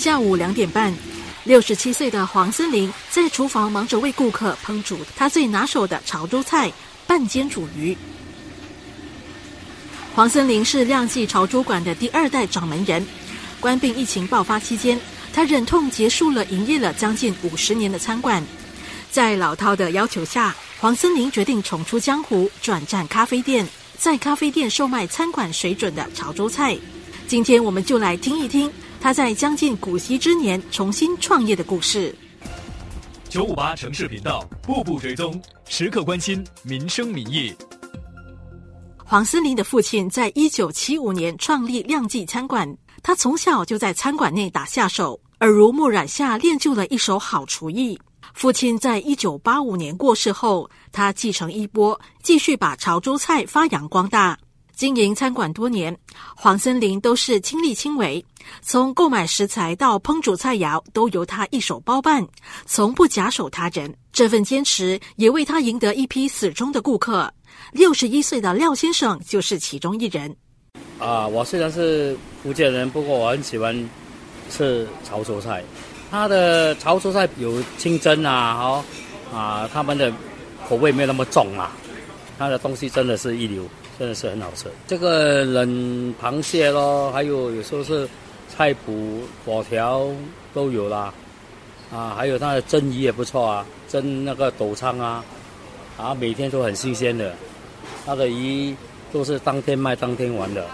下午两点半，六十七岁的黄森林在厨房忙着为顾客烹煮他最拿手的潮州菜——半煎煮鱼。黄森林是亮记潮州馆的第二代掌门人。关病疫情爆发期间，他忍痛结束了营业了将近五十年的餐馆。在老饕的要求下，黄森林决定重出江湖，转战咖啡店，在咖啡店售卖餐馆水准的潮州菜。今天我们就来听一听他在将近古稀之年重新创业的故事。九五八城市频道，步步追踪，时刻关心民生民意。黄森林的父亲在一九七五年创立亮记餐馆，他从小就在餐馆内打下手，耳濡目染下练就了一手好厨艺。父亲在一九八五年过世后，他继承衣钵，继续把潮州菜发扬光大。经营餐馆多年，黄森林都是亲力亲为，从购买食材到烹煮菜肴都由他一手包办，从不假手他人。这份坚持也为他赢得一批死忠的顾客。六十一岁的廖先生就是其中一人。啊，我虽然是福建人，不过我很喜欢吃潮州菜。他的潮州菜有清蒸啊，哦，啊，他们的口味没有那么重啊。他的东西真的是一流，真的是很好吃。这个冷螃蟹咯，还有有时候是菜脯、果条都有啦。啊，还有他的蒸鱼也不错啊，蒸那个斗仓啊，啊，每天都很新鲜的。他的鱼都是当天卖当天玩的。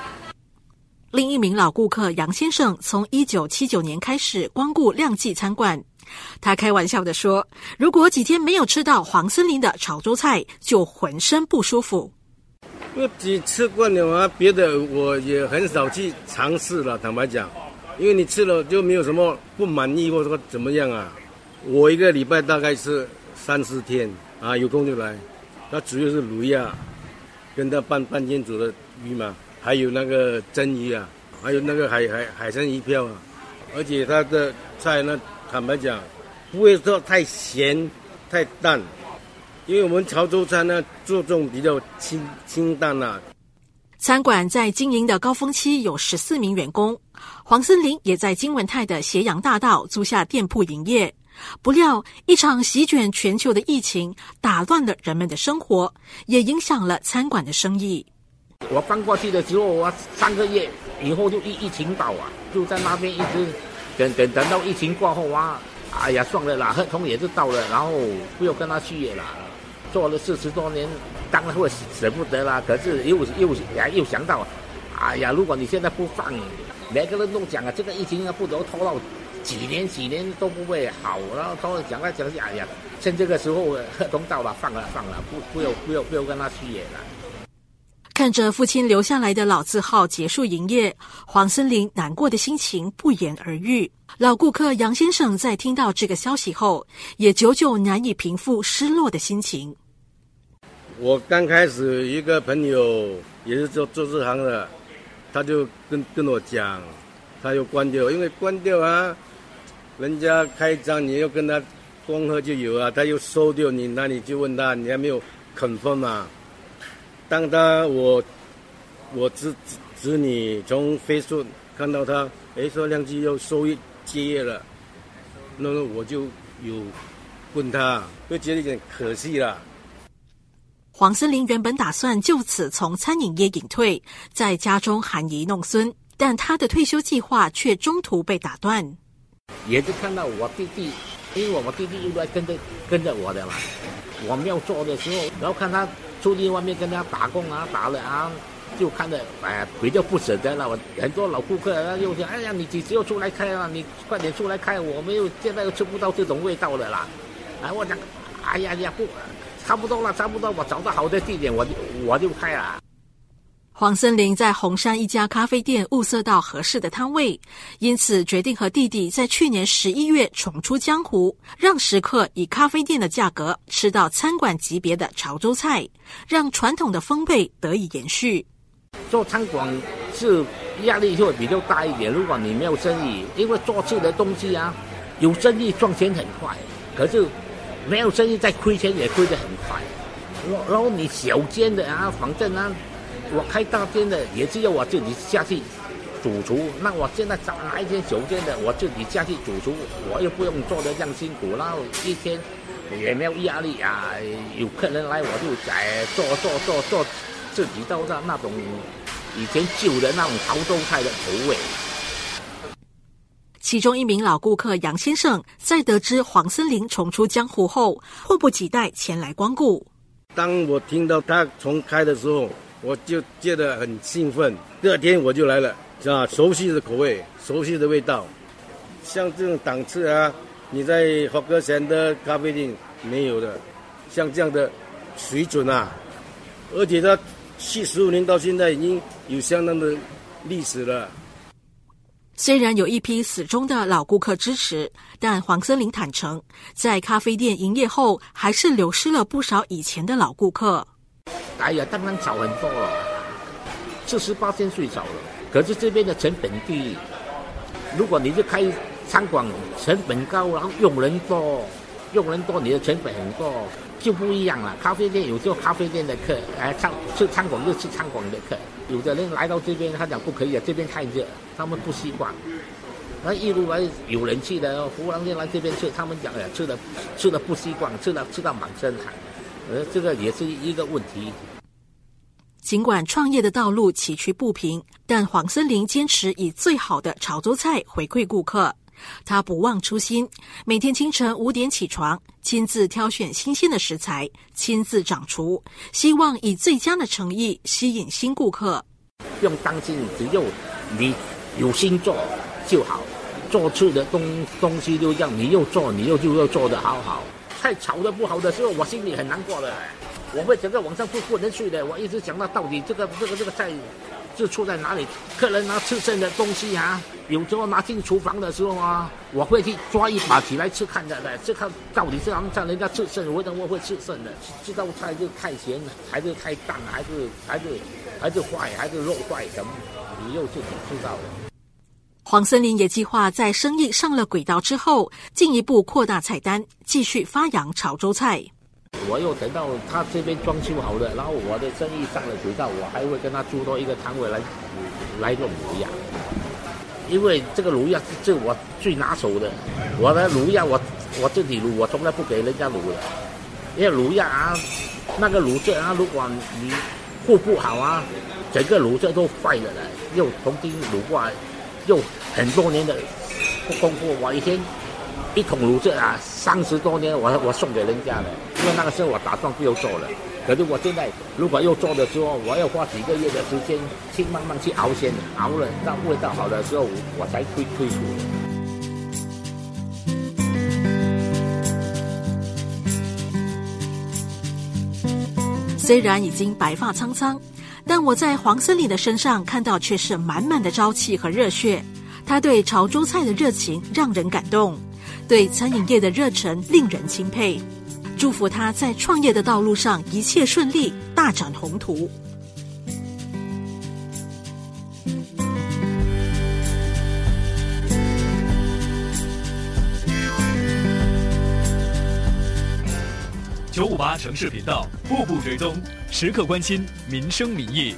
另一名老顾客杨先生从一九七九年开始光顾亮记餐馆，他开玩笑的说：“如果几天没有吃到黄森林的潮州菜，就浑身不舒服。”我只吃惯了啊，别的我也很少去尝试了。坦白讲，因为你吃了就没有什么不满意或者说怎么样啊。我一个礼拜大概是三四天啊，有空就来。那主要是卤鸭。跟他半半煎煮的鱼嘛，还有那个蒸鱼啊，还有那个海海海参鱼票啊，而且他的菜呢，坦白讲，不会说太咸太淡，因为我们潮州餐呢，注重比较清清淡啊。餐馆在经营的高峰期有十四名员工，黄森林也在金文泰的斜阳大道租下店铺营业。不料，一场席卷全球的疫情打乱了人们的生活，也影响了餐馆的生意。我搬过去的时候，我三个月以后就疫疫情到啊，就在那边一直等等等到疫情过后啊，哎呀，算了啦，合同也是到了，然后不要跟他续约了。做了四十多年，当然会舍不得啦。可是又又呀又想到，哎呀，如果你现在不放，每个人都讲啊，这个疫情啊不能拖到。几年几年都不会好，然后都讲来讲去，哎呀，趁这个时候通道吧，放了放了，不不要不要不要跟他去演了。看着父亲留下来的老字号结束营业，黄森林难过的心情不言而喻。老顾客杨先生在听到这个消息后，也久久难以平复失落的心情。我刚开始一个朋友也是做做这行的，他就跟跟我讲，他又关掉，因为关掉啊。人家开张，你要跟他光喝就有啊，他又收掉你，那你就问他，你还没有肯分嘛？当他我我侄侄侄女从飞速看到他，哎，说亮记又收接业了，那么我就有问他，就觉得有点可惜了。黄森林原本打算就此从餐饮业隐退，在家中含饴弄孙，但他的退休计划却中途被打断。也是看到我弟弟，因为我弟弟又来跟着跟着我的嘛。我没有做的时候，然后看他出去外面跟他打工啊，打了啊，就看着哎比较不舍得了。我很多老顾客他又讲：“哎呀，你几时又出来开啊？你快点出来开，我没有现在又吃不到这种味道的啦。”哎，我讲：“哎呀呀，不，差不多了，差不多，我找到好的地点，我就我就开了。”黄森林在红山一家咖啡店物色到合适的摊位，因此决定和弟弟在去年十一月重出江湖，让食客以咖啡店的价格吃到餐馆级别的潮州菜，让传统的风味得以延续。做餐馆是压力会比较大一点，如果你没有生意，因为做吃的东西啊，有生意赚钱很快，可是没有生意再亏钱也亏得很快。然后你小间的啊，反正啊。我开大间的也是要我自己下去主厨，那我现在找哪一间小间的，我自己下去主厨，我又不用做的这样辛苦，然后一天也没有压力啊。有客人来，我就在做做做做，自己都的那种以前旧的那种潮州菜的口味。其中一名老顾客杨先生，在得知黄森林重出江湖后，迫不及待前来光顾。当我听到他重开的时候，我就觉得很兴奋。第二天我就来了，啊，熟悉的口味，熟悉的味道，像这种档次啊，你在霍格贤的咖啡店没有的，像这样的水准啊，而且他七十五年到现在已经有相当的历史了。虽然有一批死忠的老顾客支持，但黄森林坦诚，在咖啡店营业后，还是流失了不少以前的老顾客。哎呀，当然少很多了，四十八天税少了。可是这边的成本低，如果你是开餐馆，成本高，然后用人多，用人多，你的成本很多，就不一样了。咖啡店有做咖啡店的客，哎，餐吃餐馆就吃餐馆的客。有的人来到这边，他讲不可以啊，这边太热，他们不习惯。那一路来有人气的，湖南人来这边吃，他们讲哎，吃的吃的不习惯，吃的吃到满身汗，呃，这个也是一个问题。尽管创业的道路崎岖不平，但黄森林坚持以最好的潮州菜回馈顾客。他不忘初心，每天清晨五点起床，亲自挑选新鲜的食材，亲自掌厨，希望以最佳的诚意吸引新顾客。用担心，只要你有心做就好。做出的东东西就这样，你又做，你又就要做的好好。菜炒的不好的时候，我心里很难过的，我会整个晚上不不能睡的。我一直想到到底这个这个这个在。是出在哪里？客人拿吃剩的东西啊，有时候拿进厨房的时候啊，我会去抓一把起来吃看的嘞，这看到底是他们让人家吃剩，为什么会吃剩的？这道菜是太咸，还是太淡，还是还是还是坏，还是肉坏什么？你又自己知道了。黄森林也计划在生意上了轨道之后，进一步扩大菜单，继续发扬潮州菜。我又等到他这边装修好了，然后我的生意上了轨道，我还会跟他租多一个摊位来来弄卤鸭，因为这个卤鸭是我最拿手的。我的卤鸭我我自己卤，我从来不给人家卤的，因为卤鸭啊，那个卤色啊，如果你护不好啊，整个卤色都坏了的，又重新卤过来，又很多年的不功夫，我一天。一桶卤汁啊，三十多年我我送给人家了，因为那个时候我打算不要做了。可是我现在如果要做的时候，我要花几个月的时间去慢慢去熬鲜，熬了到味道好的时候，我才推推出。虽然已经白发苍苍，但我在黄森林的身上看到却是满满的朝气和热血。他对潮州菜的热情让人感动。对餐饮业的热忱令人钦佩，祝福他在创业的道路上一切顺利，大展宏图。九五八城市频道，步步追踪，时刻关心民生民意。